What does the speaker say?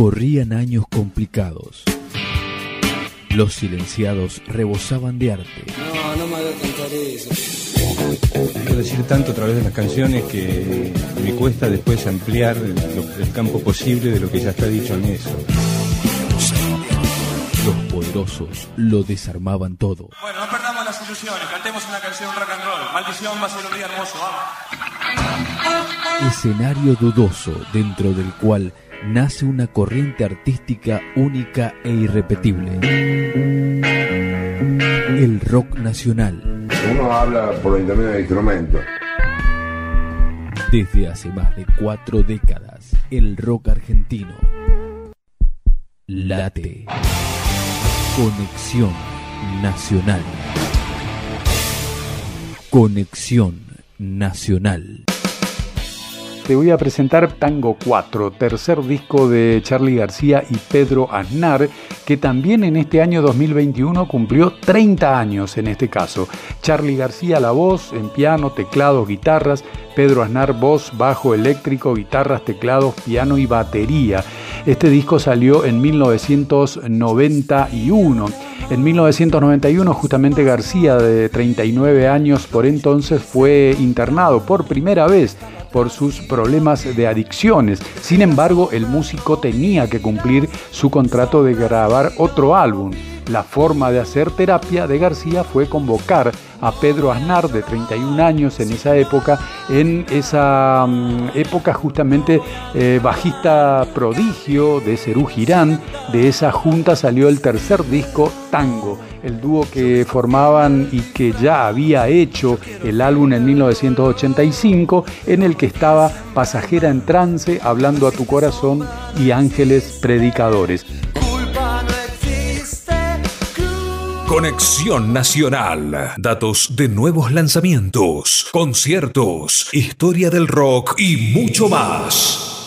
Corrían años complicados. Los silenciados rebosaban de arte. No, no me hagas cantar eso. Quiero decir tanto a través de las canciones que me cuesta después ampliar el, campo posible de lo que ya está dicho en eso. Los poderosos lo desarmaban todo. Bueno, no perdamos las ilusiones, cantemos una canción rock and roll. Maldición va a ser un día hermoso, vamos. Escenario dudoso dentro del cual nace una corriente artística única e irrepetible. El rock nacional. Uno habla por intermedio de instrumentos. Desde hace más de cuatro décadas, el rock argentino late. Conexión Nacional. Conexión Nacional. Te voy a presentar Tango 4, tercer disco de Charlie García y Pedro Aznar, que también en este año 2021 cumplió 30 años en este caso. Charlie García la voz, en piano, teclados, guitarras, Pedro Aznar voz, bajo eléctrico, guitarras, teclados, piano y batería. Este disco salió en 1991. En 1991 justamente García, de 39 años por entonces, fue internado por primera vez por sus problemas de adicciones. Sin embargo, el músico tenía que cumplir su contrato de grabar otro álbum. La forma de hacer terapia de García fue convocar a Pedro Aznar, de 31 años en esa época, en esa mm, época justamente eh, bajista prodigio de Cerú Girán. De esa junta salió el tercer disco, Tango, el dúo que formaban y que ya había hecho el álbum en 1985, en el que estaba Pasajera en Trance, Hablando a tu Corazón y Ángeles Predicadores. Conexión Nacional. Datos de nuevos lanzamientos, conciertos, historia del rock y mucho más.